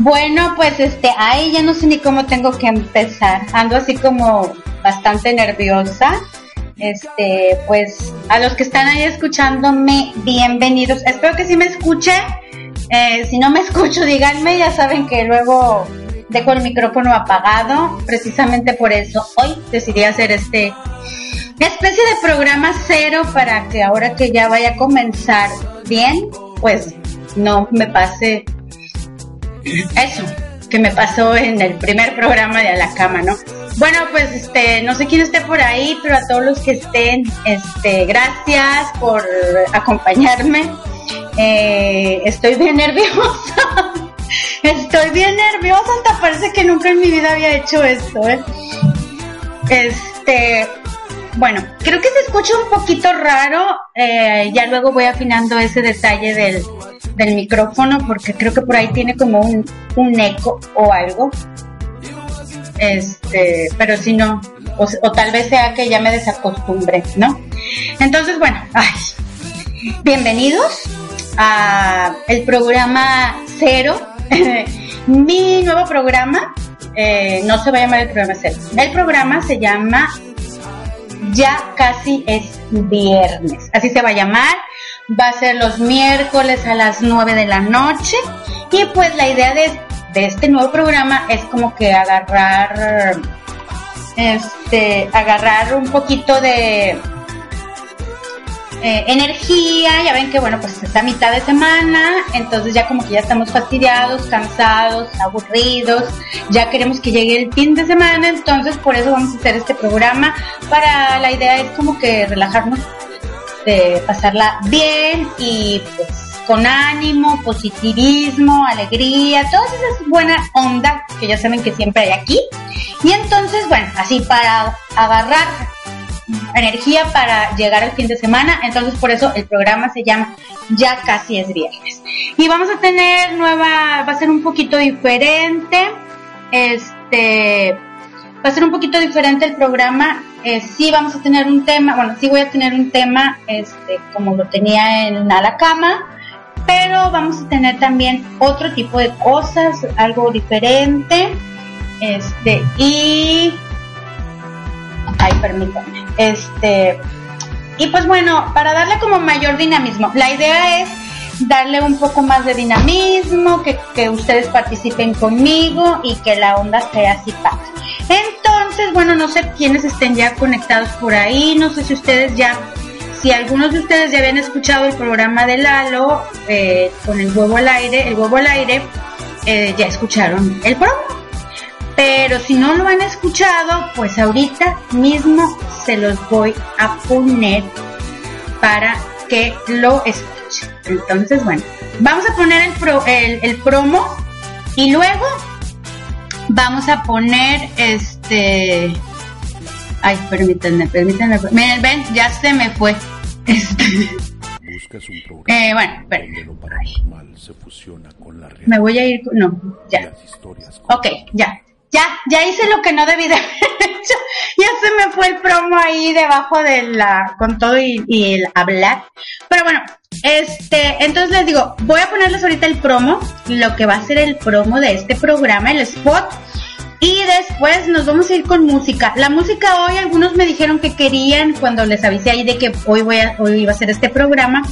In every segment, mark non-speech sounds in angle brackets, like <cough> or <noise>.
bueno, pues este, ay, ya no sé ni cómo tengo que empezar. Ando así como bastante nerviosa. Este, pues a los que están ahí escuchándome, bienvenidos. Espero que sí me escuche. Eh, si no me <laughs> escucho, díganme, ya saben que luego dejo el micrófono apagado. Precisamente por eso hoy decidí hacer este especie de programa cero para que ahora que ya vaya a comenzar bien, pues no me pase eso. que me pasó en el primer programa de A la Cama, ¿no? Bueno, pues este, no sé quién esté por ahí, pero a todos los que estén, este, gracias por acompañarme. Eh, estoy bien nerviosa. <laughs> Estoy bien nerviosa, hasta parece que nunca en mi vida había hecho esto, ¿eh? Este, bueno, creo que se escucha un poquito raro. eh, ya luego voy afinando ese detalle del, del micrófono porque creo que por ahí tiene como un, un eco o algo. Este, pero si no, o, tal vez sea que ya me desacostumbré, ¿no? Entonces, bueno, ay, bienvenidos a el programa cero, <laughs> mi nuevo programa. eh, no se va a llamar el programa cero. El programa se llama ya casi es viernes. Así se va a llamar. Va a ser los miércoles a las 9 de la noche. Y pues la idea de, este nuevo programa es como que agarrar, este, agarrar un poquito de eh, energía. Ya ven que bueno, pues es mitad de semana. Entonces ya como que ya estamos fastidiados, cansados, aburridos. Ya queremos que llegue el fin de semana. Entonces por eso vamos a hacer este programa. Para la idea es como que relajarnos de pasarla bien y pues con ánimo, positivismo, alegría, todas esas buenas ondas que ya saben que siempre hay aquí. Y entonces, bueno, así para agarrar energía para llegar al fin de semana, entonces por eso el programa se llama Ya casi es viernes. Y vamos a tener nueva, va a ser un poquito diferente, este, va a ser un poquito diferente el programa. Eh, sí vamos a tener un tema, bueno, sí voy a tener un tema, este, como lo tenía en A Cama, pero vamos a tener también otro tipo de cosas, algo diferente, este, y, ay, permítanme, este, y pues bueno, para darle como mayor dinamismo, la idea es darle un poco más de dinamismo, que, que ustedes participen conmigo y que la onda sea así padre. Entonces, bueno, no sé quiénes estén ya conectados por ahí, no sé si ustedes ya, si algunos de ustedes ya habían escuchado el programa de Lalo eh, con el huevo al aire, el huevo al aire, eh, ya escucharon el programa. Pero si no lo han escuchado, pues ahorita mismo se los voy a poner para que lo escuchen. Entonces, bueno, vamos a poner el, pro- el, el promo y luego vamos a poner este. Ay, permítanme, permítanme. Miren, ven, ya se me fue. Este, Buscas un programa eh, bueno, espera. donde lo paranormal se fusiona con la realidad. Me voy a ir. No, ya. Las historias Ok, ya. Ya, ya hice lo que no debí de <laughs> haber hecho. Ya se me fue el promo ahí debajo de la, con todo y, el hablar. Pero bueno, este, entonces les digo, voy a ponerles ahorita el promo, lo que va a ser el promo de este programa, el spot. Y después nos vamos a ir con música. La música hoy, algunos me dijeron que querían, cuando les avisé ahí de que hoy voy a, hoy iba a hacer este programa.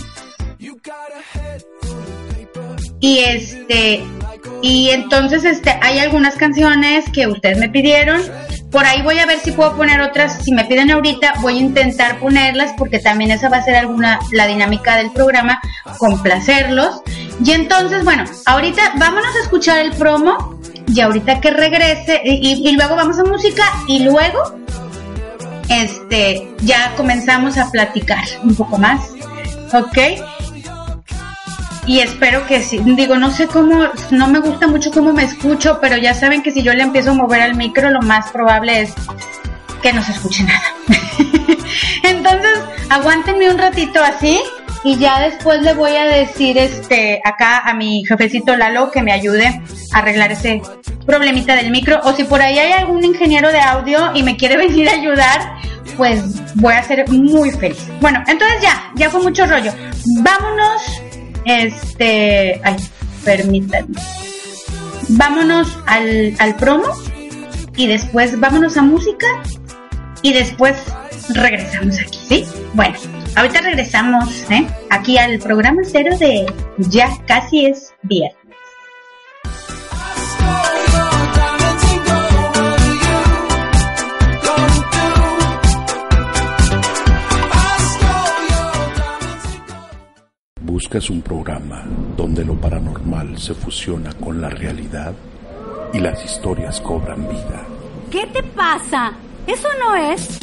Y este, y entonces este, hay algunas canciones que ustedes me pidieron. Por ahí voy a ver si puedo poner otras. Si me piden ahorita, voy a intentar ponerlas porque también esa va a ser alguna, la dinámica del programa, complacerlos. Y entonces, bueno, ahorita vámonos a escuchar el promo. Y ahorita que regrese, y, y- luego vamos a música, y luego, este, ya comenzamos a platicar un poco más. ¿Ok? Y espero que sí. Digo, no sé cómo, no me gusta mucho cómo me escucho, pero ya saben que si yo le empiezo a mover al micro, lo más probable es que no se escuche nada. <laughs> Entonces, aguántenme un ratito así y ya después le voy a decir este acá a mi jefecito Lalo que me ayude a arreglar ese problemita del micro o si por ahí hay algún ingeniero de audio y me quiere <laughs> venir a ayudar, pues voy a ser muy feliz. Bueno, entonces ya, ya fue mucho rollo. Vámonos este, ay, permítanme. Vámonos al, al promo y después vámonos a música y después regresamos aquí, ¿sí? Bueno, ahorita regresamos, ¿eh? Aquí al programa cero de Ya casi es viernes. buscas un programa donde lo paranormal se fusiona con la realidad y las historias cobran vida. ¿Qué te pasa? Eso no es.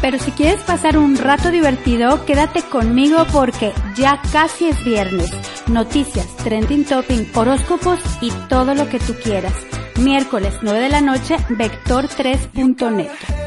Pero si quieres pasar un rato divertido, quédate conmigo porque ya casi es viernes. Noticias, trending topping, horóscopos y todo lo que tú quieras. Miércoles 9 de la noche, Vector3.net.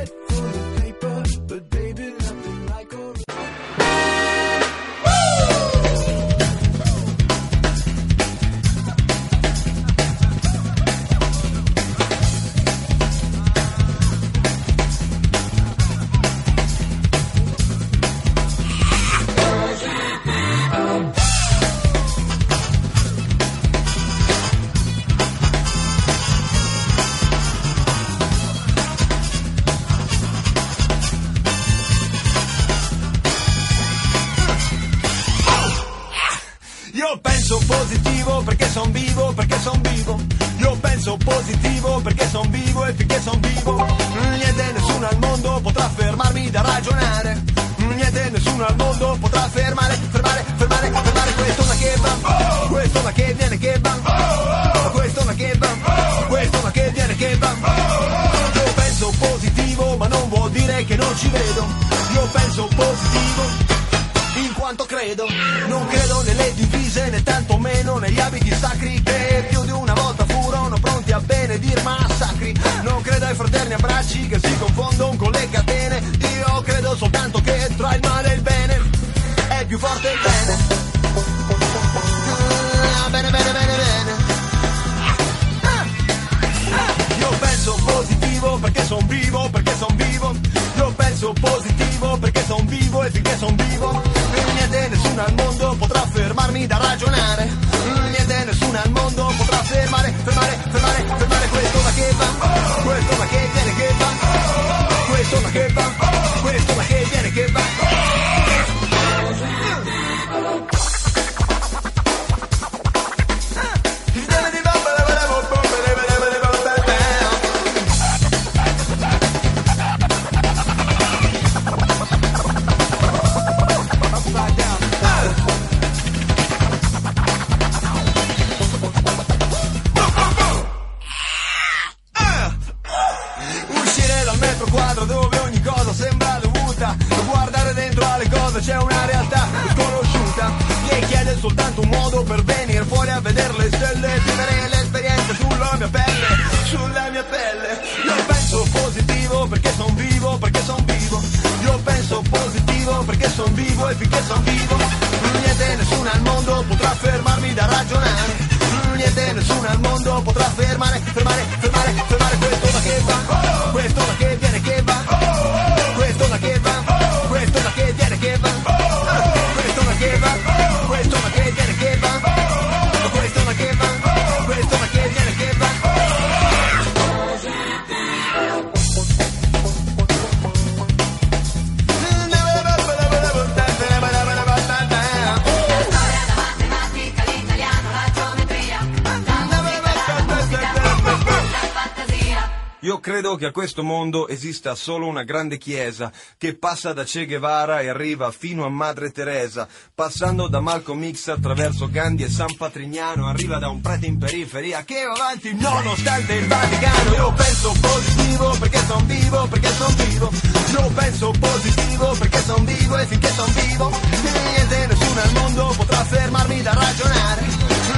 credo che a questo mondo esista solo una grande chiesa che passa da Che Guevara e arriva fino a Madre Teresa, passando da Malcolm X attraverso Gandhi e San Patrignano, arriva da un prete in periferia che va avanti nonostante il Vaticano. Io penso positivo perché son vivo, perché son vivo. Io penso positivo perché son vivo e finché son vivo niente nessuno al mondo potrà fermarmi da ragionare.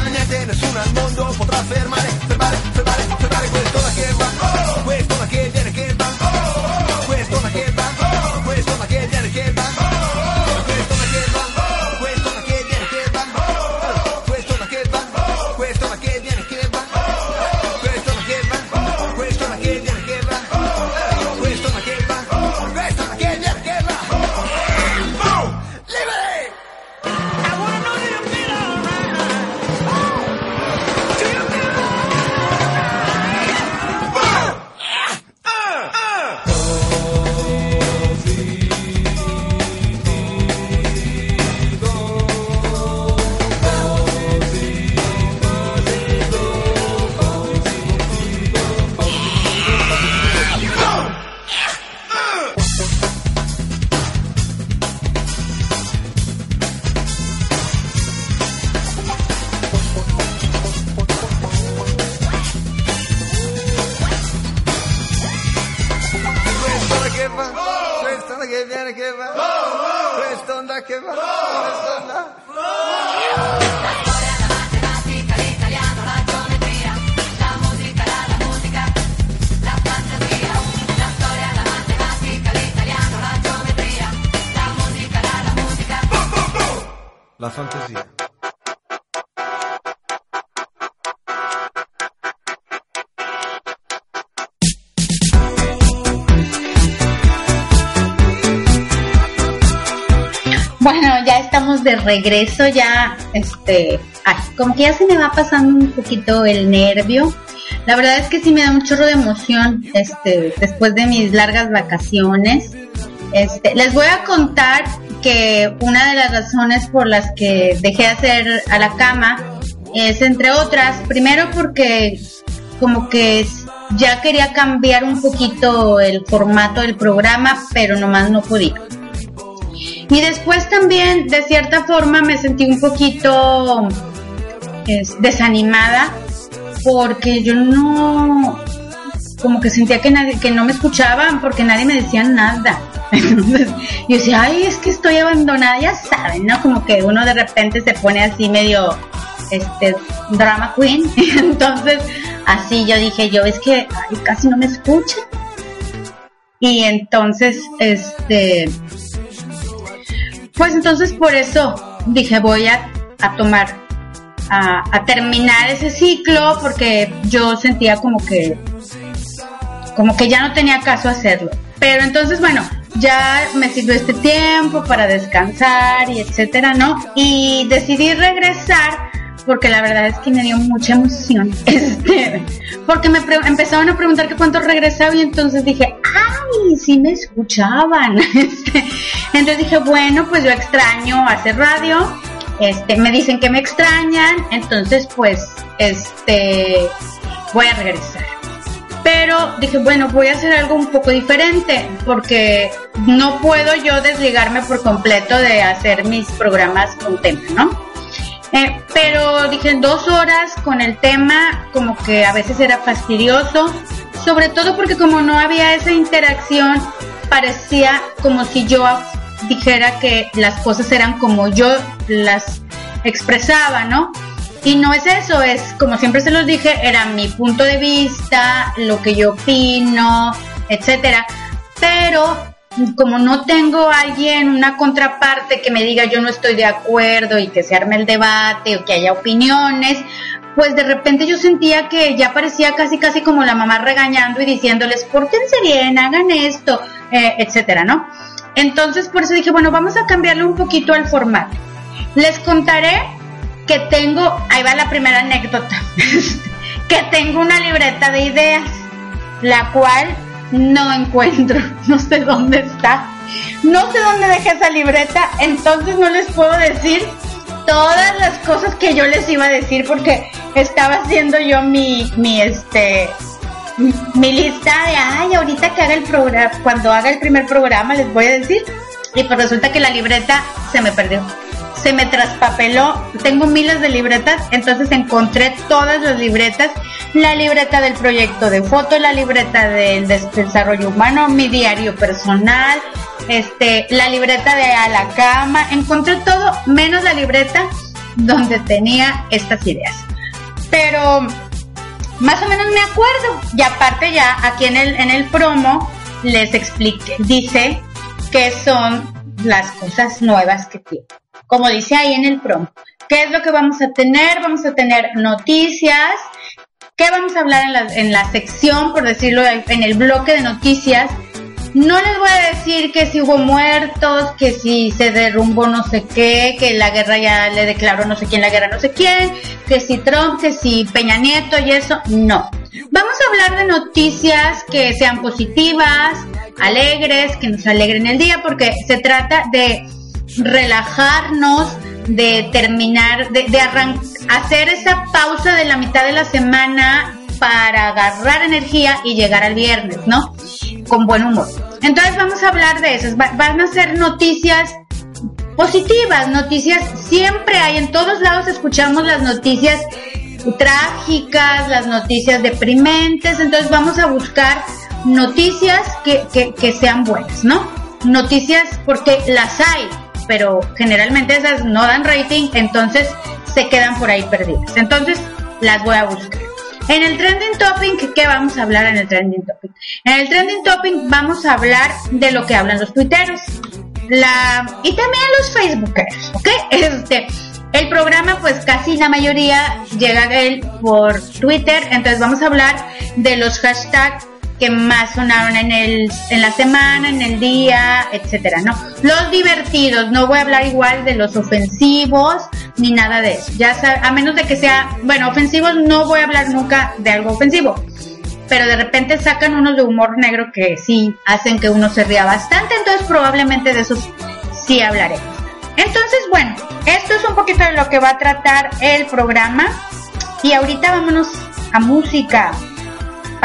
Niente nessuno al mondo potrà fermare regreso, ya, este, ay, como que ya se me va pasando un poquito el nervio. La verdad es que sí me da un chorro de emoción, este, después de mis largas vacaciones. Este, les voy a contar que una de las razones por las que dejé de hacer a la cama es, entre otras, primero porque como que es- ya quería cambiar un poquito el formato del programa, pero nomás no podía. Y después también, de cierta forma, me sentí un poquito es, desanimada porque yo no, como que sentía que nadie, que no me escuchaban porque nadie me decía nada. <laughs> Entonces, yo decía, ay, es que estoy abandonada, ya saben, ¿no? Como que uno de repente se pone así medio, este, drama queen. <laughs> Entonces, así yo dije, yo es que, ay, casi no me escuchan. Y entonces, este, pues entonces por eso dije voy a, a tomar, a, terminar ese ciclo porque yo sentía como que, como que ya no tenía caso hacerlo. Pero entonces bueno, ya me sirvió este tiempo para descansar y etcétera, ¿no? Y decidí regresar porque la verdad es que me dio mucha emoción. <laughs> Este, porque me empezaron a preguntar que cuánto regresaba y entonces dije, ay, sí me escuchaban. <laughs> Este, entonces dije, bueno, pues yo extraño hacer radio. Este, me dicen que me extrañan, entonces pues, este, voy a regresar. Pero dije, bueno, voy a hacer algo un poco diferente, porque no puedo yo desligarme por completo de hacer mis programas con tema, ¿no? Eh, pero dije, dos horas con el tema, como que a veces era fastidioso, sobre todo porque como no había esa interacción, parecía como si yo dijera que las cosas eran como yo las expresaba, ¿no? Y no es eso, es como siempre se los dije, era mi punto de vista, lo que yo opino, etcétera. Pero como no tengo a alguien, una contraparte que me diga yo no estoy de acuerdo y que se arme el debate o que haya opiniones, pues de repente yo sentía que ya parecía casi casi como la mamá regañando y diciéndoles, pórtense bien, hagan esto, eh, etcétera, ¿no? Entonces por eso dije, bueno, vamos a cambiarle un poquito al formato. Les contaré que tengo, ahí va la primera anécdota, <laughs> que tengo una libreta de ideas, la cual no encuentro, <laughs> no sé dónde está, no sé dónde dejé esa libreta, entonces no les puedo decir todas las cosas que yo les iba a decir porque estaba haciendo yo mi, mi este, mi, lista de, ay, ahorita que haga el programa, cuando haga el primer programa les voy a decir, y pues resulta que la libreta se me perdió se me traspapeló. Tengo miles de libretas, entonces encontré todas las libretas. La libreta del proyecto de foto, la libreta del des- desarrollo humano, mi diario personal, este, la libreta de a la cama. Encontré todo menos la libreta donde tenía estas ideas. Pero más o menos me acuerdo. Y aparte ya aquí en el, en el promo les expliqué, dice que son las cosas nuevas que tiene. Como dice ahí en el promo. ¿Qué es lo que vamos a tener? Vamos a tener noticias. ¿Qué vamos a hablar en la, en la sección, por decirlo, en el bloque de noticias? No les voy a decir que si hubo muertos, que si se derrumbó no sé qué, que la guerra ya le declaró no sé quién la guerra no sé quién, que si Trump, que si Peña Nieto y eso. No. Vamos a hablar de noticias que sean positivas, alegres, que nos alegren el día, porque se trata de relajarnos, de terminar, de, de hacer esa pausa de la mitad de la semana para agarrar energía y llegar al viernes, ¿no? Con buen humor. Entonces vamos a hablar de eso. Va- van a ser noticias positivas, noticias siempre hay, en todos lados escuchamos las noticias trágicas, las noticias deprimentes, entonces vamos a buscar noticias que, que, que sean buenas, ¿no? noticias porque las hay, pero generalmente esas no dan rating, entonces se quedan por ahí perdidas. Entonces las voy a buscar. En el trending topic, ¿qué vamos a hablar en el trending topic? En el trending topic vamos a hablar de lo que hablan los tuiteros. La, y también los facebookeros, ¿ok? <laughs> Este, el programa, pues casi la mayoría llega a él por Twitter, entonces vamos a hablar de los hashtags que más sonaron en el en la semana, en el día, etcétera, ¿no? Los divertidos, no voy a hablar igual de los ofensivos ni nada de eso. Ya sab- a menos de que sea, bueno, ofensivos no voy a hablar nunca de algo ofensivo. Pero de repente sacan unos de humor negro que sí hacen que uno se ría bastante, entonces probablemente de esos sí hablaremos. Entonces, bueno, esto es un poquito de lo que va a tratar el programa. Y ahorita vámonos a música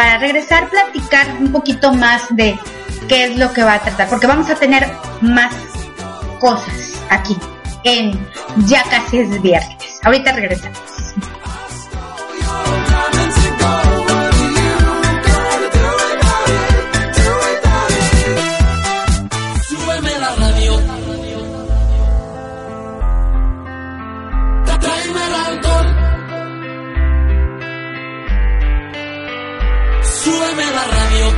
para regresar platicar un poquito más de qué es lo que va a tratar, porque vamos a tener más cosas aquí en Ya casi es viernes. Ahorita regresamos.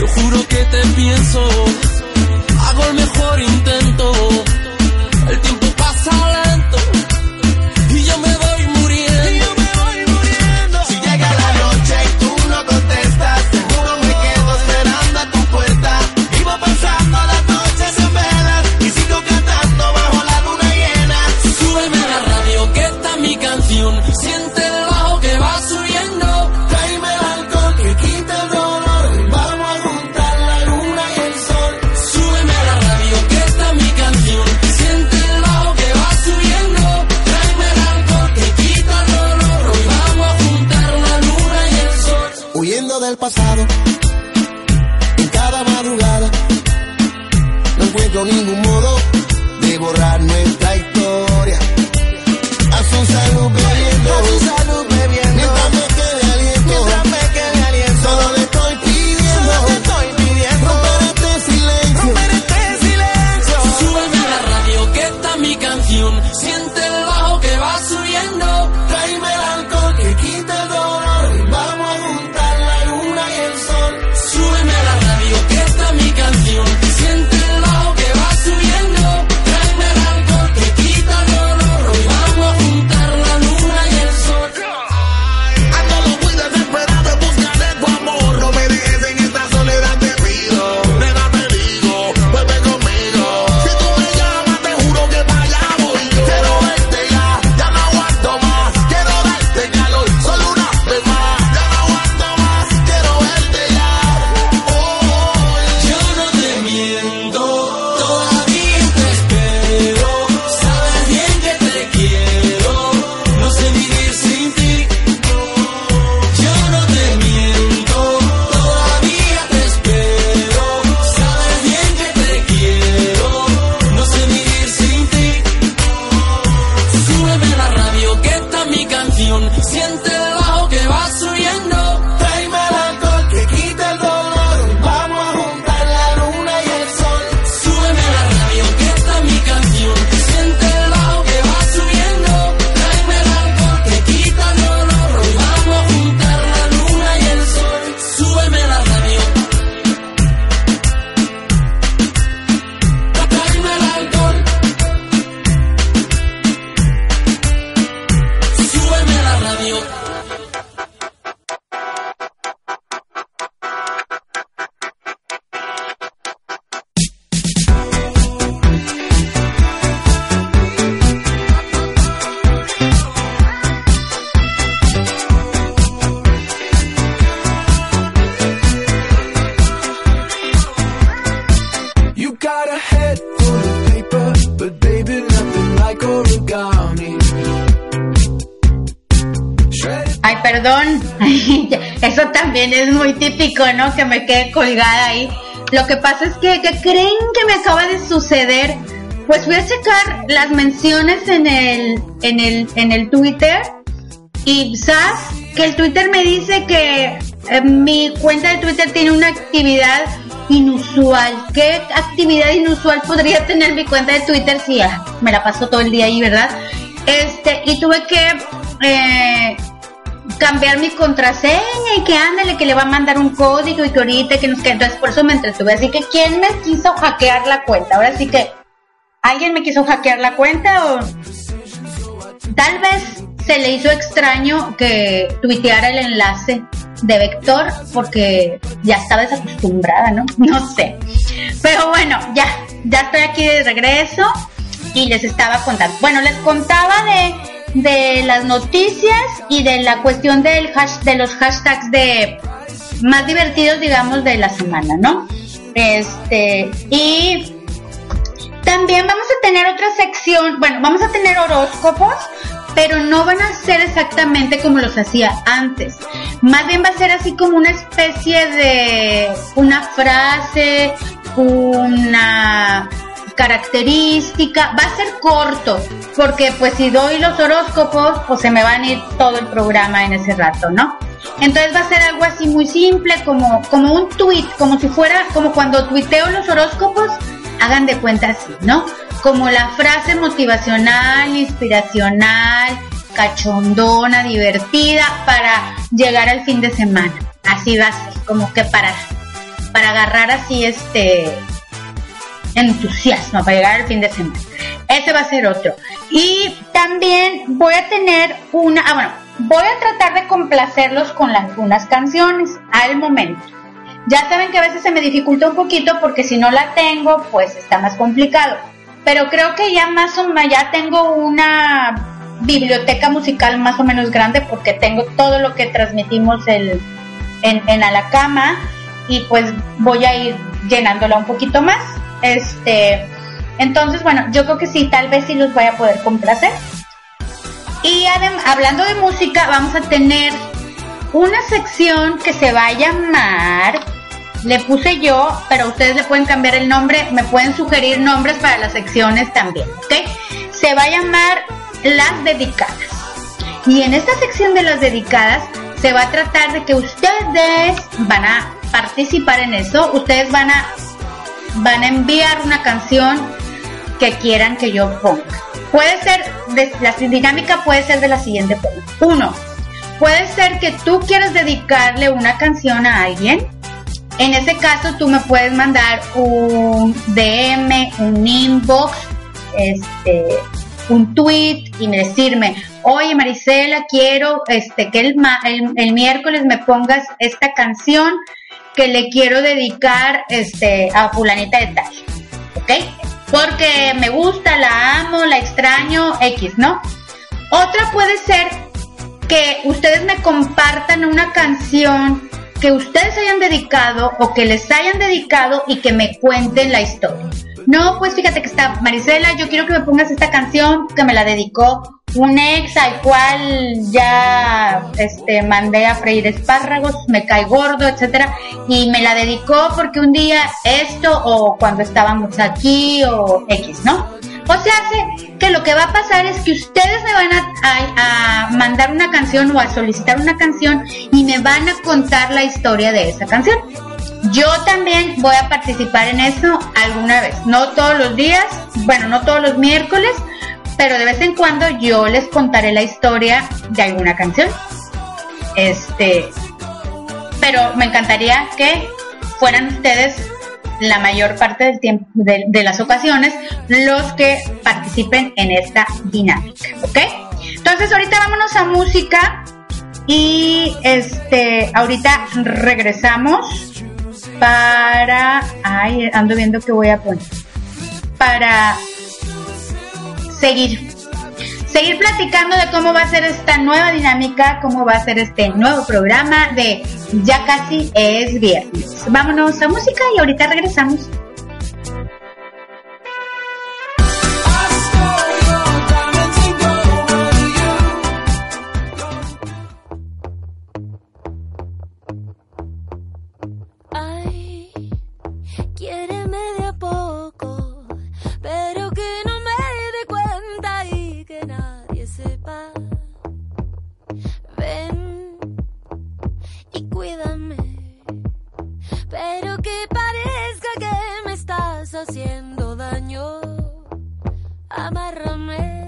Te juro que te pienso, hago el mejor intento. El tiempo pasa es muy típico, ¿no? Que me quede colgada ahí. Lo que pasa es que, ¿qué creen que me acaba de suceder? Pues fui a checar las menciones en el, en el, en el Twitter y ¿sabes? Que el Twitter me dice que eh, mi cuenta de Twitter tiene una actividad inusual. ¿Qué actividad inusual podría tener mi cuenta de Twitter si me la paso todo el día ahí, verdad? Este, y tuve que eh, cambiar mi contraseña y que ándale, que le va a mandar un código y que ahorita que nos queda. Entonces, por eso me entretuve. Así que, ¿quién me quiso hackear la cuenta? Ahora sí que, ¿alguien me quiso hackear la cuenta o tal vez se le hizo extraño que tuiteara el enlace de Vector porque ya estaba desacostumbrada, ¿no? <laughs> No sé. Pero bueno, ya, ya estoy aquí de regreso y les estaba contando. Bueno, les contaba de, de las noticias y de la cuestión del hash, de los hashtags de más divertidos, digamos, de la semana, ¿no? Este, y también vamos a tener otra sección, bueno, vamos a tener horóscopos, pero no van a ser exactamente como los hacía antes. Más bien va a ser así como una especie de una frase, una característica, va a ser corto, porque pues si doy los horóscopos, pues se me van a ir todo el programa en ese rato, ¿no? Entonces va a ser algo así muy simple, como, como un tweet, como si fuera, como cuando tuiteo los horóscopos, hagan de cuenta así, ¿no? Como la frase motivacional, inspiracional, cachondona, divertida para llegar al fin de semana. Así va a ser, como que para, para agarrar así este entusiasmo, para llegar al fin de semana. Ese va a ser otro. Y también voy a tener una, ah bueno, voy a tratar de complacerlos con algunas canciones al momento. Ya saben que a veces se me dificulta un poquito porque si no la tengo, pues está más complicado. Pero creo que ya más o menos, ya tengo una biblioteca musical más o menos grande porque tengo todo lo que transmitimos el, en, en A la Cama y pues voy a ir llenándola un poquito más. Este, entonces, bueno, yo creo que sí, tal vez sí los voy a poder complacer. Y hablando de música, vamos a tener una sección que se va a llamar, le puse yo, pero ustedes le pueden cambiar el nombre, me pueden sugerir nombres para las secciones también, ¿ok? Se va a llamar Las Dedicadas. Y en esta sección de las dedicadas se va a tratar de que ustedes van a participar en eso, ustedes van a van a enviar una canción que quieran que yo ponga. Puede ser, de, la dinámica puede ser de la siguiente forma. Uno, puede ser que tú quieras dedicarle una canción a alguien. En ese caso, tú me puedes mandar un DM, un inbox, este, un tweet y decirme, oye Marisela, quiero este, que el, el miércoles me pongas esta canción que le quiero dedicar este, a fulanita de tal. ¿Ok? Porque me gusta, la amo, la extraño, X, ¿no? Otra puede ser que ustedes me compartan una canción que ustedes hayan dedicado o que les hayan dedicado y que me cuenten la historia. No, pues fíjate que está Marisela, yo quiero que me pongas esta canción que me la dedicó un ex al cual ya este mandé a freír espárragos, me cae gordo, etcétera, y me la dedicó porque un día esto o cuando estábamos aquí o X, ¿no? O sea, hace que lo que va a pasar es que ustedes me van a, a- a mandar una canción o a solicitar una canción y me van a contar la historia de esa canción. Yo también voy a participar en eso alguna vez, no todos los días, bueno, no todos los miércoles, pero de vez en cuando yo les contaré la historia de alguna canción. Este, pero me encantaría que fueran ustedes la mayor parte del tiempo de, las ocasiones los que participen en esta dinámica, ¿ok? Entonces ahorita vámonos a música y este ahorita regresamos para ay ando viendo que voy a poner para seguir seguir platicando de cómo va a ser esta nueva dinámica, cómo va a ser este nuevo programa de Ya casi es viernes. Vámonos a música y ahorita regresamos. Amárrame.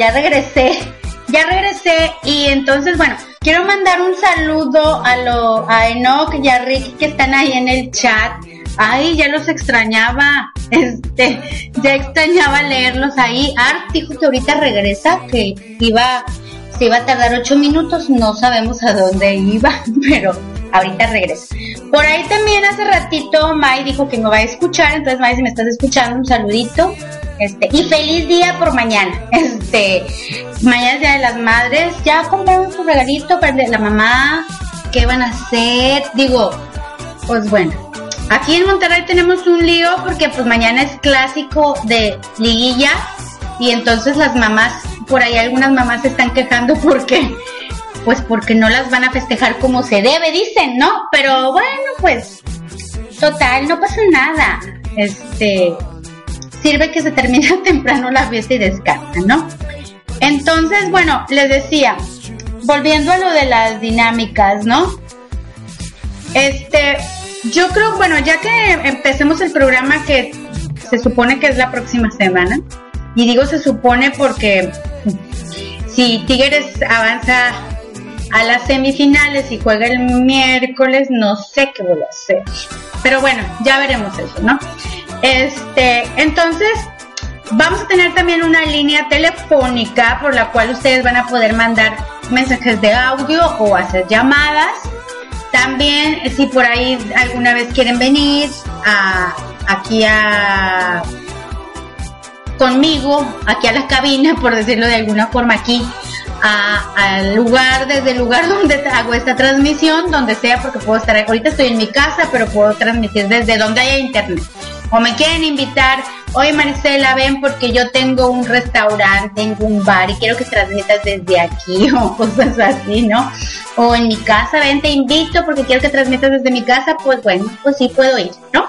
Ya regresé. <laughs> Ya regresé y entonces, bueno, quiero mandar un saludo a lo a Enoch y a Rick que están ahí en el chat. Ay, ya los extrañaba. <laughs> Este, ya extrañaba leerlos ahí. Art dijo que ahorita regresa, que iba se iba a tardar ocho minutos, no sabemos a dónde iba, <laughs> pero ahorita regresa. Por ahí también hace ratito May dijo que me va a escuchar, entonces May, si me estás escuchando, un saludito. Este, y feliz día por mañana. <laughs> Este, mañana es Día de las Madres. Ya compraron su regalito para la mamá. ¿Qué van a hacer? Digo, pues bueno. Aquí en Monterrey tenemos un lío porque pues mañana es clásico de liguilla y entonces las mamás, por ahí algunas mamás se están quejando porque pues porque no las van a festejar como se debe, dicen, ¿no? Pero bueno, pues total, no pasa nada. Este sirve que se termine <laughs> temprano la fiesta y descansa, ¿no? Entonces, bueno, les decía, volviendo a lo de las dinámicas, ¿no? Este, yo creo, bueno, ya que empecemos el programa que se supone que es la próxima semana, y digo se supone porque si Tigres avanza a las semifinales y juega el miércoles, no sé qué voy a hacer. Pero bueno, ya veremos eso, ¿no? Este, entonces, vamos a tener también una línea telefónica por la cual ustedes van a poder mandar mensajes de audio o hacer llamadas. También, si por ahí alguna vez quieren venir aquí a conmigo, aquí a la cabina, por decirlo de alguna forma, aquí al lugar, desde el lugar <laughs> donde hago esta transmisión, donde sea, porque puedo estar, ahorita estoy en mi casa, pero puedo transmitir desde donde haya internet. O me quieren invitar, oye Maricela, ven porque yo tengo un restaurante, tengo un bar y quiero que transmitas desde aquí <laughs> o cosas así, ¿no? O en mi casa, ven, te invito porque quiero que transmitas desde mi casa, pues bueno, pues sí puedo ir, ¿no?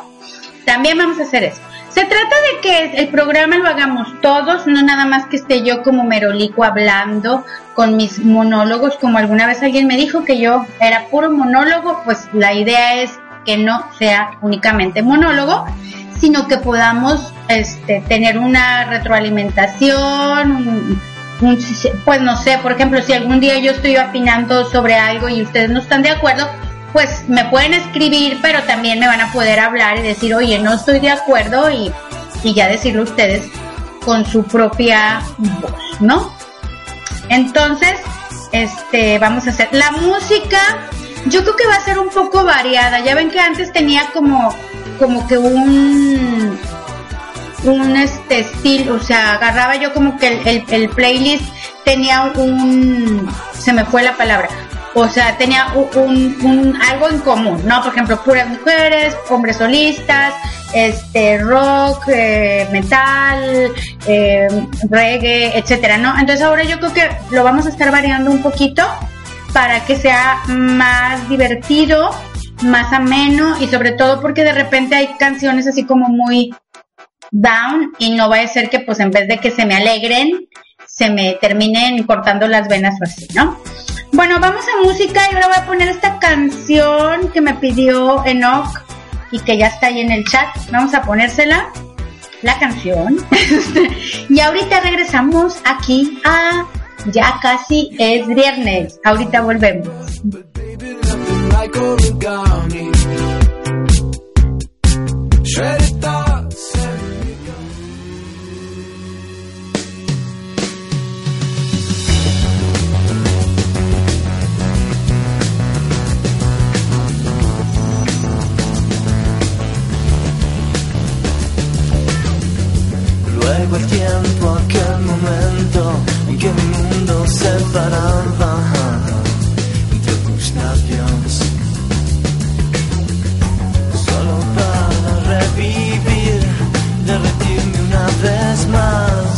También vamos a hacer eso. Se trata de que el programa lo hagamos todos, no nada más que esté yo como merolico hablando con mis monólogos, como alguna vez alguien me dijo que yo era puro monólogo, pues la idea es que no sea únicamente monólogo, sino que podamos este, tener una retroalimentación, un- pues no sé, por ejemplo, si algún día yo estoy opinando sobre algo y ustedes no están de acuerdo, pues me pueden escribir, pero también me van a poder hablar y decir, oye, no estoy de acuerdo y, y ya decirlo ustedes con su propia voz, ¿no? Entonces, este, vamos a hacer la música. Yo creo que va a ser un poco variada. Ya ven que antes tenía como, como que un, un este estilo, o sea, agarraba yo como que el, el- el playlist tenía un, se me fue la palabra, o sea, tenía un, un- algo en común, ¿no? Por ejemplo, puras mujeres, hombres solistas, este, rock, eh, metal, eh, reggae, etcétera, ¿no? Entonces ahora yo creo que lo vamos a estar variando un poquito para que sea más divertido, más ameno y sobre todo porque de repente hay canciones así como muy down y no vaya a ser que pues en vez de que se me alegren, se me terminen cortando las venas o así, ¿no? Bueno, vamos a música y ahora voy a poner esta canción que me pidió Enoch y que ya está ahí en el chat. Vamos a ponérsela, la canción. <laughs> y ahorita regresamos aquí a Ya casi es viernes. Ahorita volvemos. Like origami. Shredded thoughts. Luego el tiempo, aquel momento en que mi mundo se paraba más,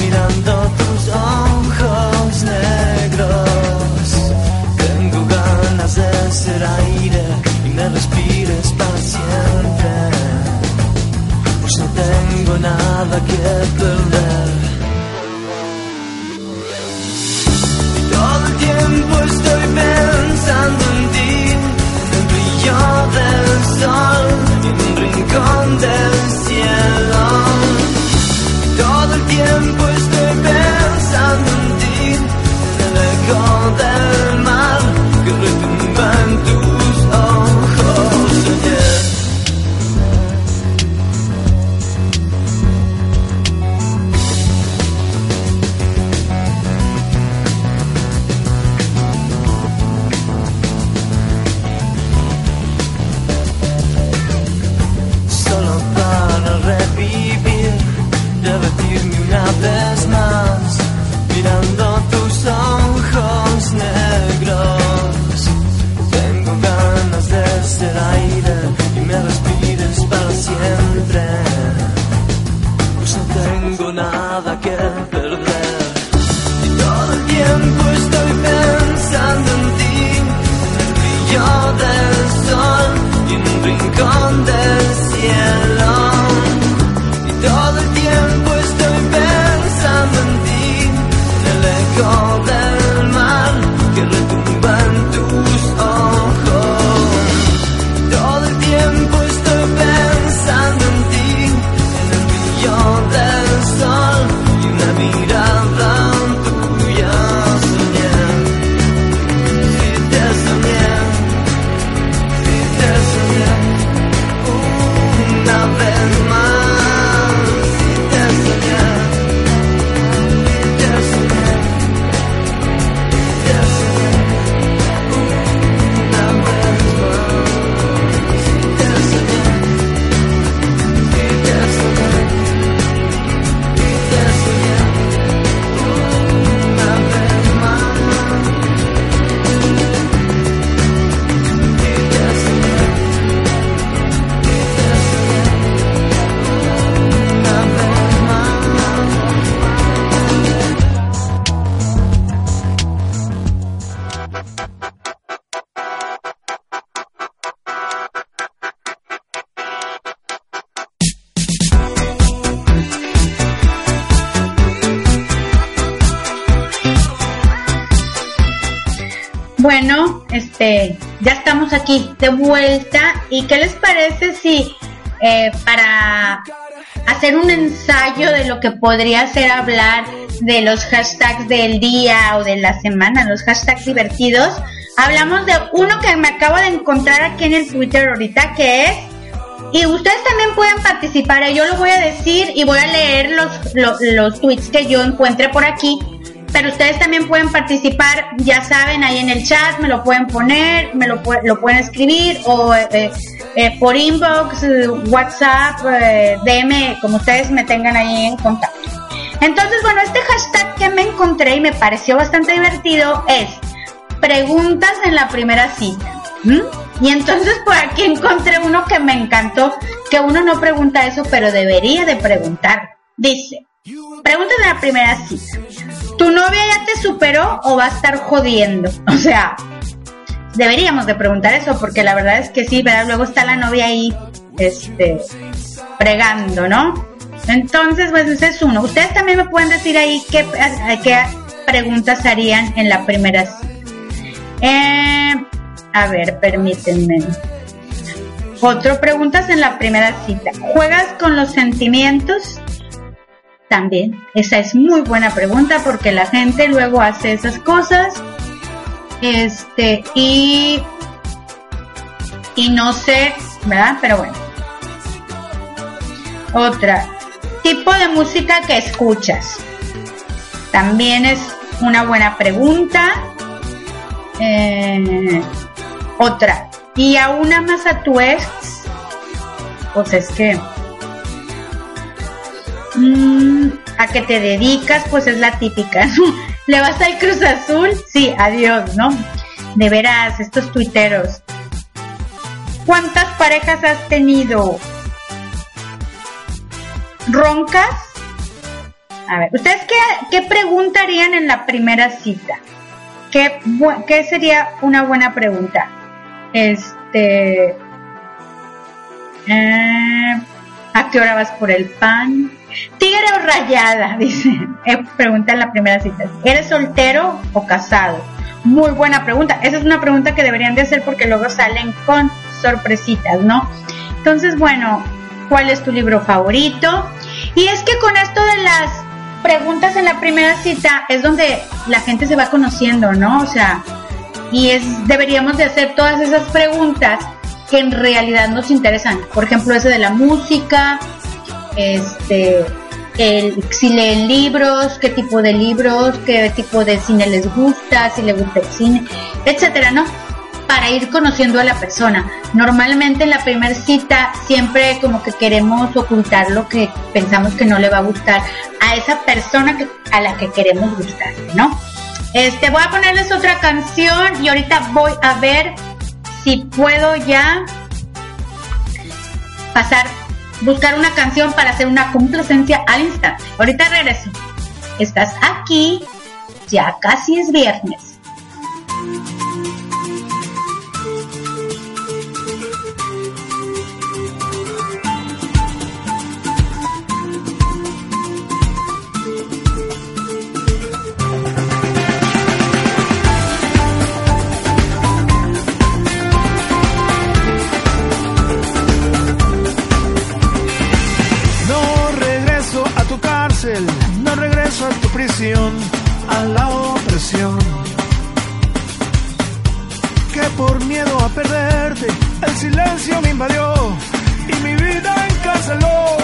mirando tus ojos negros. Tengo ganas de ser aire y me respires siempre pues no tengo nada que perder. Todo el tiempo estoy pensando en ti, en el brillo del sol, en un rincón del cielo. Tiempo estoy pensando en ti, el Bueno, este, ya estamos aquí de vuelta. ¿Y qué les parece si eh, para hacer un ensayo de lo que podría ser hablar de los hashtags del día o de la semana, los hashtags divertidos, hablamos de uno que me acabo de encontrar aquí en el Twitter ahorita, que es y ustedes también pueden participar, eh, yo lo voy a decir y voy a leer los, los, los tweets que yo encuentre por aquí, pero ustedes también pueden participar, ya saben, ahí en el chat, me lo pueden poner, me lo, pu- lo pueden escribir o eh, eh, por inbox, eh, WhatsApp, eh, DM, como ustedes me tengan ahí en contacto. Entonces, bueno, este hashtag que me encontré y me pareció bastante divertido es preguntas en la primera cita. Y entonces por aquí encontré uno que me encantó, que uno no pregunta eso, pero debería de preguntar. Dice, preguntas en la primera cita. ¿Tu novia ya te superó o va a estar jodiendo? <laughs> O sea, deberíamos de preguntar eso, porque la verdad es que sí, ¿verdad? Luego está la novia ahí, este, fregando, ¿no? Entonces, pues ese es uno. Ustedes también me pueden decir ahí qué, qué preguntas harían en la primera cita. Eh, a ver, permítanme. Otro, preguntas en la primera cita. ¿Juegas con los sentimientos? También, esa es muy buena pregunta porque la gente luego hace esas cosas. Este, y. Y no sé, ¿verdad? Pero bueno. Otra, tipo de música que escuchas. También es una buena pregunta. Eh, otra, y aún amas a tu ex, pues es que mm, a qué te dedicas, pues es la típica. <laughs> ¿Le vas al Cruz Azul? Sí, adiós, ¿no? De veras, estos tuiteros. ¿Cuántas parejas has tenido? ¿Roncas? A ver, ¿ustedes qué, qué preguntarían en la primera cita? ¿Qué, ¿Qué sería una buena pregunta? Este. eh, ¿A qué hora vas por el pan? ¿Tigre o rayada? <laughs> Dice. Pregunta en la primera cita. ¿Eres soltero o casado? Muy buena pregunta. Esa es una pregunta que deberían de hacer porque luego salen con sorpresitas, ¿no? Entonces, bueno, ¿cuál es tu libro favorito? Y es que con esto de las preguntas en la primera cita es donde la gente se va conociendo, ¿no? O sea, y es deberíamos de hacer todas esas preguntas que en realidad nos interesan. Por ejemplo, ese de la música, este, el, si leen libros, qué tipo de libros, qué tipo de cine les gusta, si les gusta el cine, etcétera, ¿no? Para ir conociendo a la persona. Normalmente en la primera cita siempre como que queremos ocultar lo que pensamos que no le va a gustar a esa persona que, a la que queremos gustar, ¿no? Este, voy a ponerles otra canción y ahorita voy a ver si puedo ya pasar, buscar una canción para hacer una complacencia al instante. Ahorita regreso. Estás aquí, ya casi es viernes. No regreso a tu prisión, a la opresión. Que por miedo a perderte, el silencio me invadió y mi vida encarceló.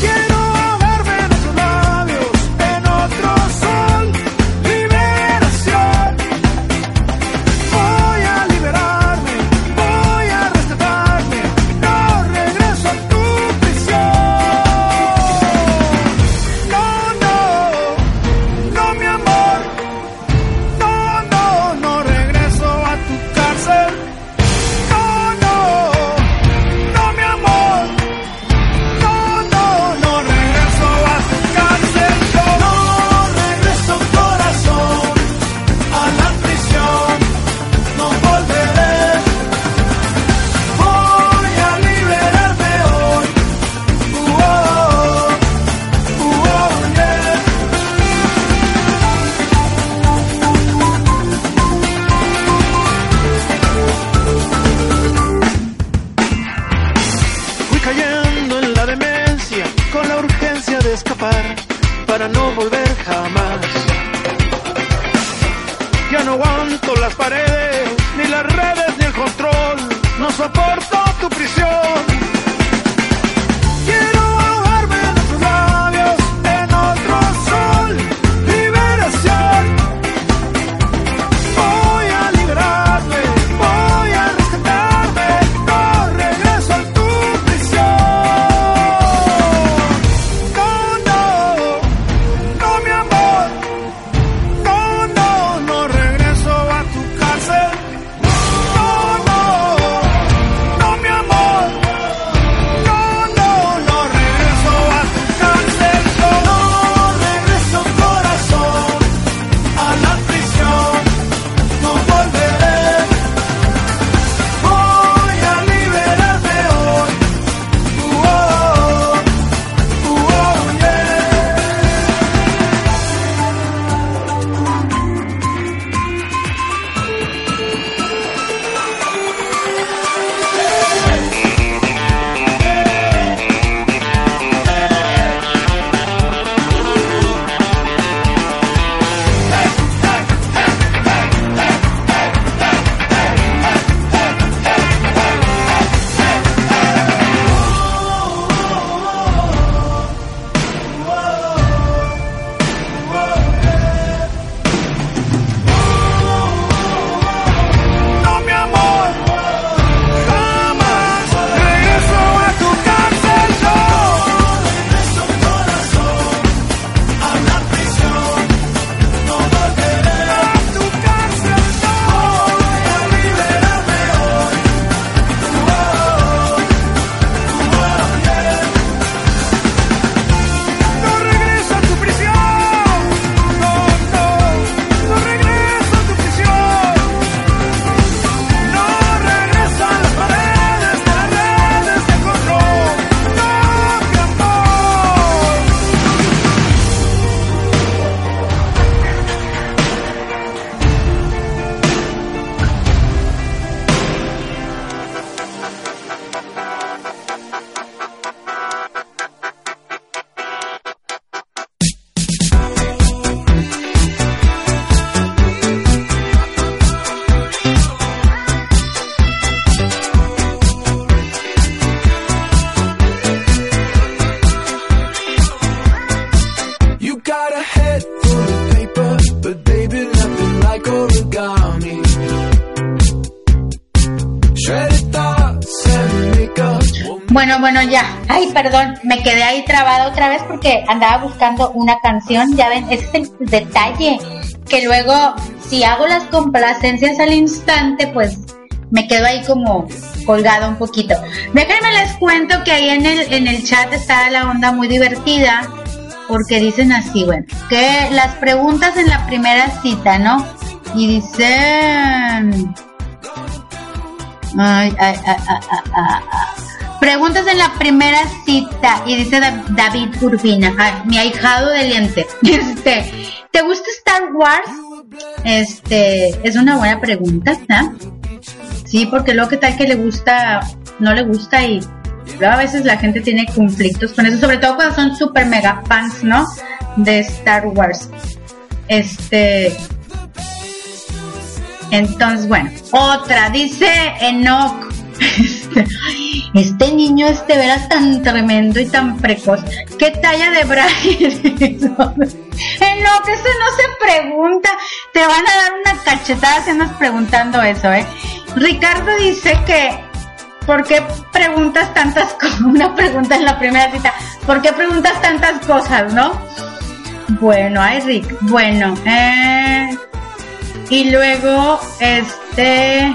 Quiero Bueno, ya. Ay, perdón, me quedé ahí trabada otra vez porque andaba buscando una canción. Ya ven, ese es el detalle. Que luego, si hago las complacencias al instante, pues me quedo ahí como colgada un poquito. Déjenme les cuento que ahí en el, en el chat está la onda muy divertida. Porque dicen así, bueno, que las preguntas en la primera cita, ¿no? Y dicen... Ay, ay, ay, ay, ay, ay. Preguntas en la primera cita y dice Da- David Urbina, mi ahijado de liente. <laughs> Este, ¿te gusta Star Wars? Este, es una buena pregunta, ¿no? Sí, porque luego que tal que le gusta, no le gusta y luego a veces la gente tiene conflictos con eso, sobre todo cuando son super mega fans, ¿no? De Star Wars. Este, entonces, bueno, otra, dice Enoch. <laughs> Este, niño es de veras tan tremendo y tan precoz. ¿Qué talla de braille <laughs> es eso? Enoch, eso no se pregunta. Te van a dar una cachetada si andas preguntando eso, ¿eh? Ricardo dice que, ¿por qué preguntas tantas cosas? <laughs> Una pregunta en la primera cita. ¿Por qué preguntas tantas cosas, no? Bueno, ay, Rick. Bueno, eh. Y luego, este.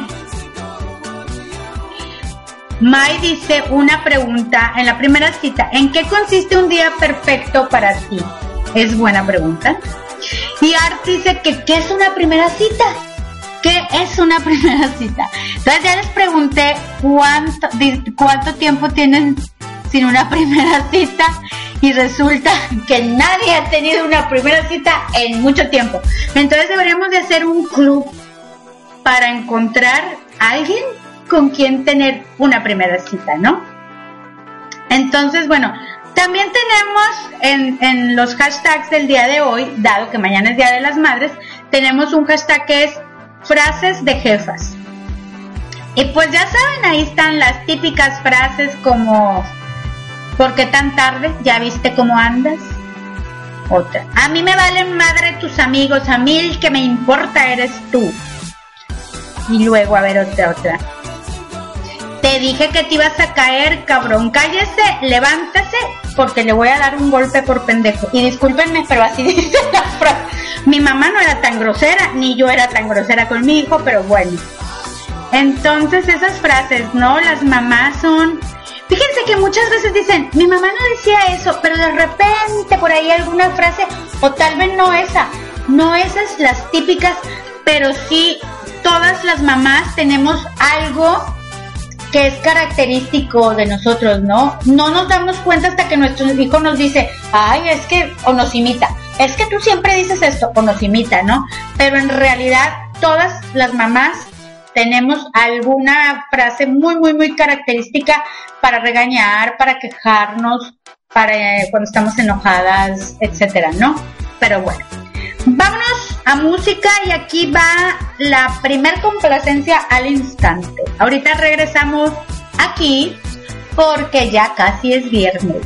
Mai dice una pregunta en la primera cita. ¿En qué consiste un día perfecto para ti? Es buena pregunta. Y Art dice que ¿qué es una primera cita? ¿Qué es una <laughs> primera cita? Entonces ya les pregunté cuánto tiempo tienen sin una <laughs> primera cita y resulta que nadie ha tenido una primera cita en mucho tiempo. Entonces deberíamos de hacer un club para encontrar a alguien con quien tener una primera cita, ¿no? Entonces, bueno, También tenemos en, en los hashtags del día de hoy, dado que mañana es Día de las Madres, tenemos un hashtag que es frases de jefas. Y pues ya saben, ahí están las típicas frases como ¿Por qué tan tarde? ¿Ya viste cómo andas? Otra. A mí me valen madre tus amigos, a mí el que me importa eres tú. Y luego, a ver, otra, otra. Dije que te ibas a caer, cabrón. Cállese, levántase, porque le voy a dar un golpe por pendejo. Y discúlpenme, pero así <laughs> dice la frase. Mi mamá no era tan grosera, ni yo era tan grosera con mi hijo, pero bueno. Entonces esas frases, ¿no? Las mamás son... Fíjense que muchas veces dicen, mi mamá no decía eso, pero de repente por ahí alguna frase, o tal vez no esa, no esas las típicas, pero sí todas las mamás tenemos algo que es característico de nosotros, ¿no? No nos damos cuenta hasta que nuestro hijo nos dice, ay, es que, o nos imita, es que tú siempre dices esto, o nos imita, ¿no? Pero en realidad todas las mamás tenemos alguna frase muy, muy, muy característica para regañar, para quejarnos, para eh, cuando estamos enojadas, etcétera, ¿no? Pero bueno, vámonos a música y aquí va la primer complacencia al instante. Ahorita regresamos aquí porque ya casi es viernes.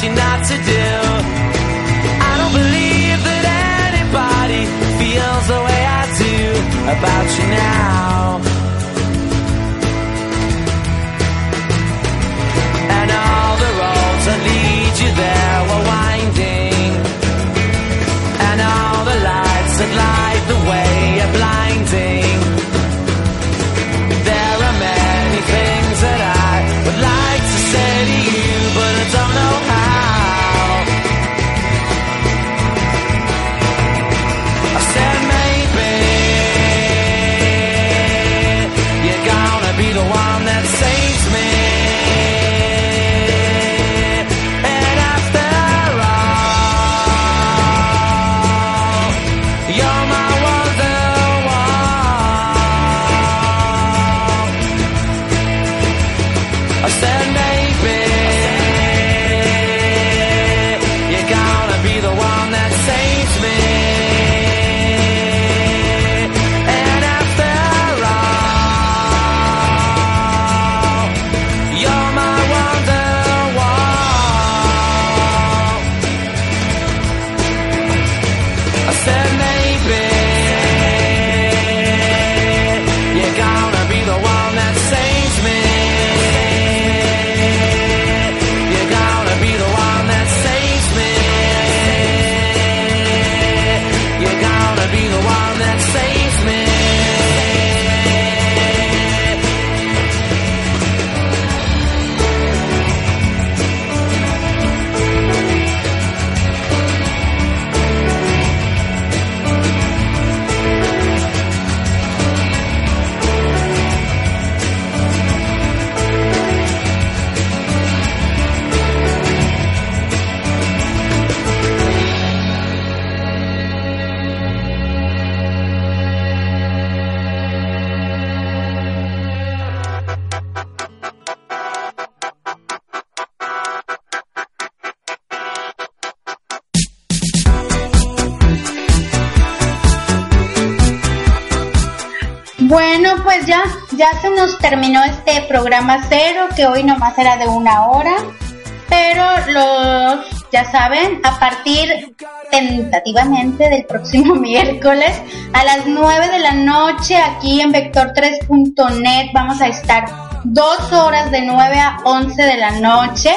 Realized you're not to do. I don't believe that anybody feels the way I do about you now. And all the roads that lead you there were winding. Ya, se nos terminó este programa cero, que hoy nomás era de una hora. Pero los, ya saben, a partir tentativamente del próximo <laughs> miércoles a las 9 de la noche aquí en vector3.net vamos a estar dos horas de 9 a 11 de la noche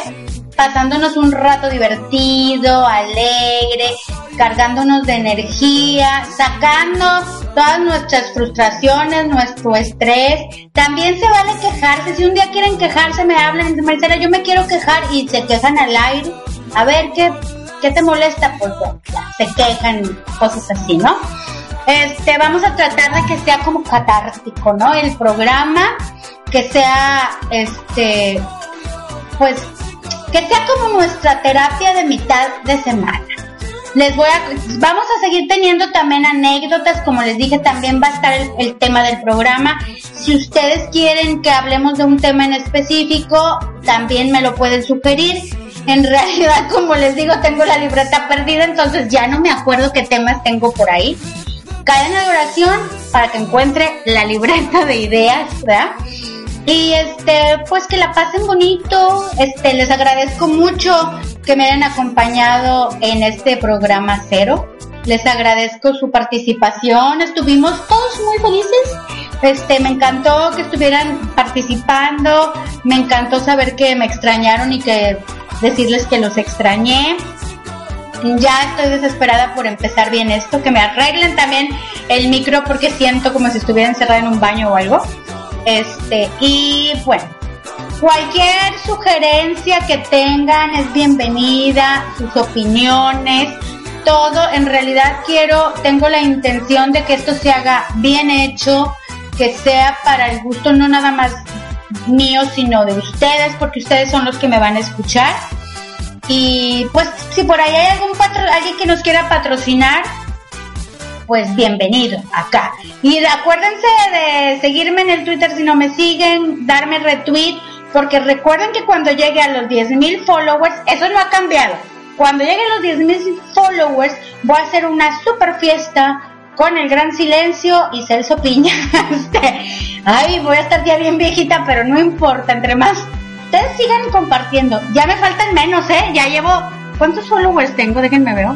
pasándonos un rato divertido, alegre, cargándonos de energía, sacando todas nuestras frustraciones, nuestro estrés. También se vale quejarse. Si un día quieren quejarse, me hablan Marcela, yo me quiero quejar y se quejan al aire. A ver, ¿qué, qué te molesta? Pues bueno, se quejan, cosas así, ¿no? Este, vamos a tratar de que sea como catártico, ¿no? El programa, que sea, este, pues que sea como nuestra terapia de mitad de semana. Les voy a, vamos a seguir teniendo también anécdotas, como les dije, también va a estar el, tema del programa. Si ustedes quieren que hablemos de un tema en específico, también me lo pueden sugerir. En <laughs> realidad, como les digo, tengo la libreta perdida, entonces ya no me acuerdo qué temas tengo por ahí. Cadena de oración para que encuentre la libreta de ideas, ¿verdad? Y este, pues que la pasen bonito. Este, les agradezco mucho que me hayan acompañado en este programa cero. Les agradezco su participación. Estuvimos todos muy felices. Este, me encantó que estuvieran participando. Me encantó saber que me extrañaron y que decirles que los extrañé. Ya estoy desesperada por empezar bien esto, que me arreglen también el micro porque siento como si estuviera encerrada en un baño o algo. Este, y bueno, cualquier sugerencia que tengan es bienvenida, sus opiniones, todo. En realidad quiero, tengo la intención de que esto se haga bien hecho, que sea para el gusto no nada más mío, sino de ustedes, porque ustedes son los que me van a escuchar. Y pues si por ahí hay algún patro, alguien que nos quiera patrocinar, pues bienvenido acá. Y acuérdense de seguirme en el Twitter si no me siguen, darme retweet, porque recuerden que cuando llegue a los 10.000 followers, eso no ha cambiado. Cuando llegue a los 10.000 followers, voy a hacer una super fiesta con el gran silencio y Celso Piña. <laughs> Este, Ay, voy a estar ya bien viejita, pero no importa, entre más. Ustedes sigan compartiendo. Ya me faltan menos, ¿eh? Ya llevo... ¿Cuántos followers tengo? Déjenme veo.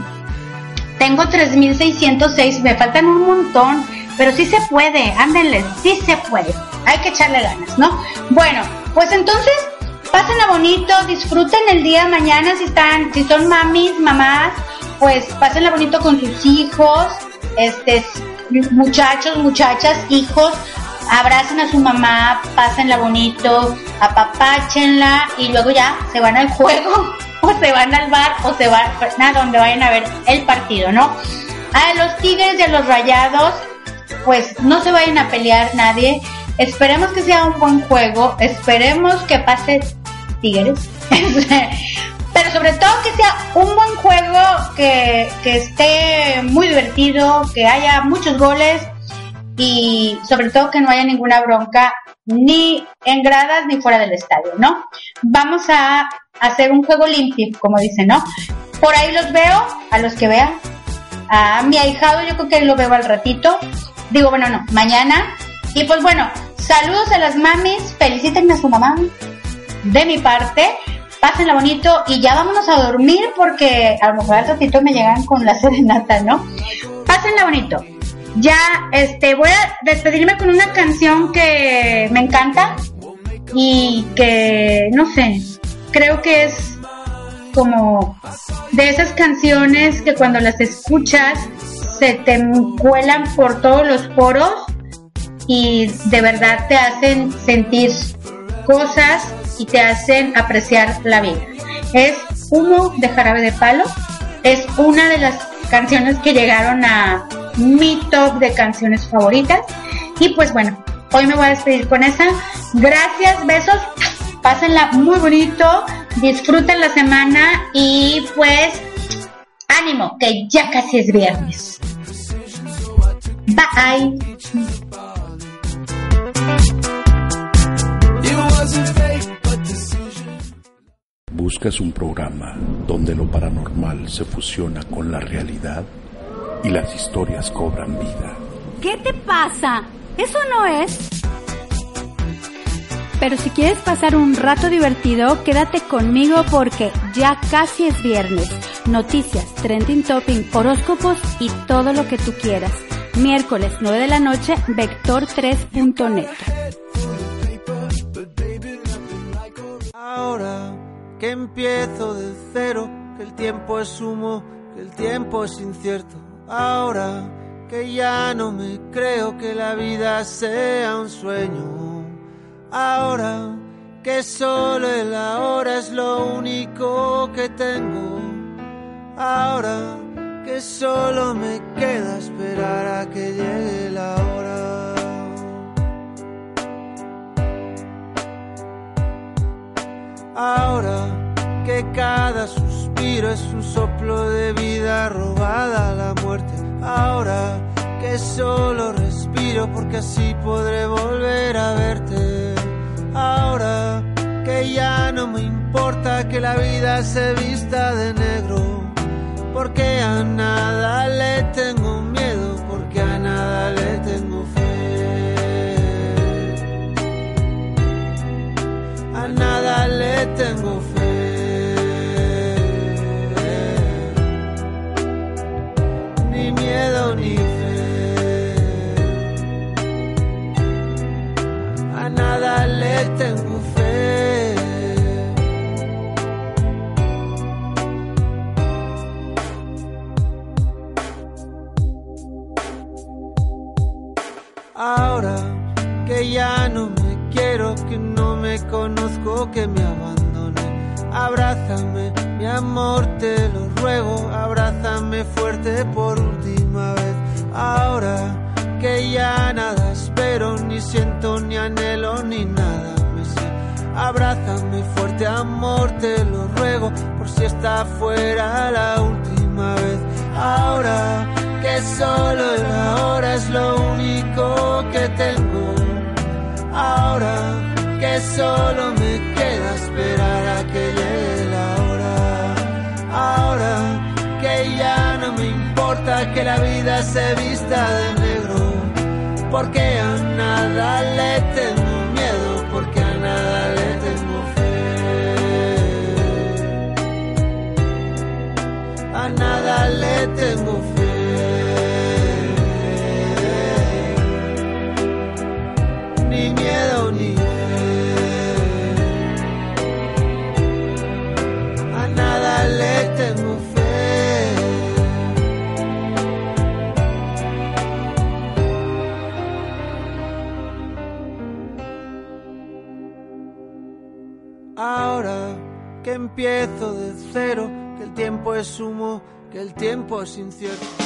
Tengo 3.606, me faltan un montón, pero sí se puede, ándenles, sí se puede. Hay que echarle ganas, ¿no? Bueno, pues entonces, pásenla bonito, disfruten el día mañana si están, si son mamis, mamás, pues pásenla bonito con sus hijos, este, muchachos, muchachas, hijos, abracen a su mamá, pásenla bonito, apapáchenla y luego ya se van al juego <laughs> o se van al bar o se van a donde vayan a ver el partido, ¿no? A los Tigres y a los Rayados, pues no se vayan a pelear nadie. Esperemos que sea un buen juego, esperemos que pase Tigres. <laughs> Pero sobre todo que sea un buen juego, que, que esté muy divertido, que haya muchos goles y sobre todo que no haya ninguna bronca ni en gradas ni fuera del estadio, ¿no? Vamos a hacer un juego limpio, como dicen, ¿no? Por ahí los veo, a los que vean. A mi ahijado yo creo que lo veo al ratito. Digo, bueno, no, mañana. Y pues bueno, saludos a las mamis, feliciten a su mamá de mi parte. Pásenla bonito y ya vámonos a dormir porque a lo mejor al ratito me llegan con la serenata, ¿no? Pásenla bonito. Ya, este, voy a despedirme con una canción que me encanta y que, no sé, creo que es como de esas canciones que cuando las escuchas se te cuelan por todos los poros y de verdad te hacen sentir cosas y te hacen apreciar la vida. Es Humo de Jarabe de Palo. Es una de las canciones que llegaron a mi top de canciones favoritas. Y pues bueno, hoy me voy a despedir con esa. Gracias, besos. Pásenla muy bonito. Disfruten la semana y pues ánimo, que ya casi es viernes. Bye. ¿Buscas un programa donde lo paranormal se fusiona con la realidad y las historias cobran vida? ¿Qué te pasa? Eso no es. Pero si quieres pasar un rato divertido, quédate conmigo porque ya casi es viernes. Noticias, trending topping, horóscopos y todo lo que tú quieras. Miércoles 9 de la noche, vector3.net. Ahora que empiezo de cero, que el tiempo es humo, que el tiempo es incierto. Ahora que ya no me creo que la vida sea un sueño. Ahora que solo el ahora es lo único que tengo. Ahora que solo me queda esperar a que llegue la hora. Ahora que cada es un soplo de vida robada a la muerte. Ahora que solo respiro porque así podré volver a verte. Ahora que ya no me importa que la vida se vista de negro. Porque a nada humo, que el tiempo es incierto.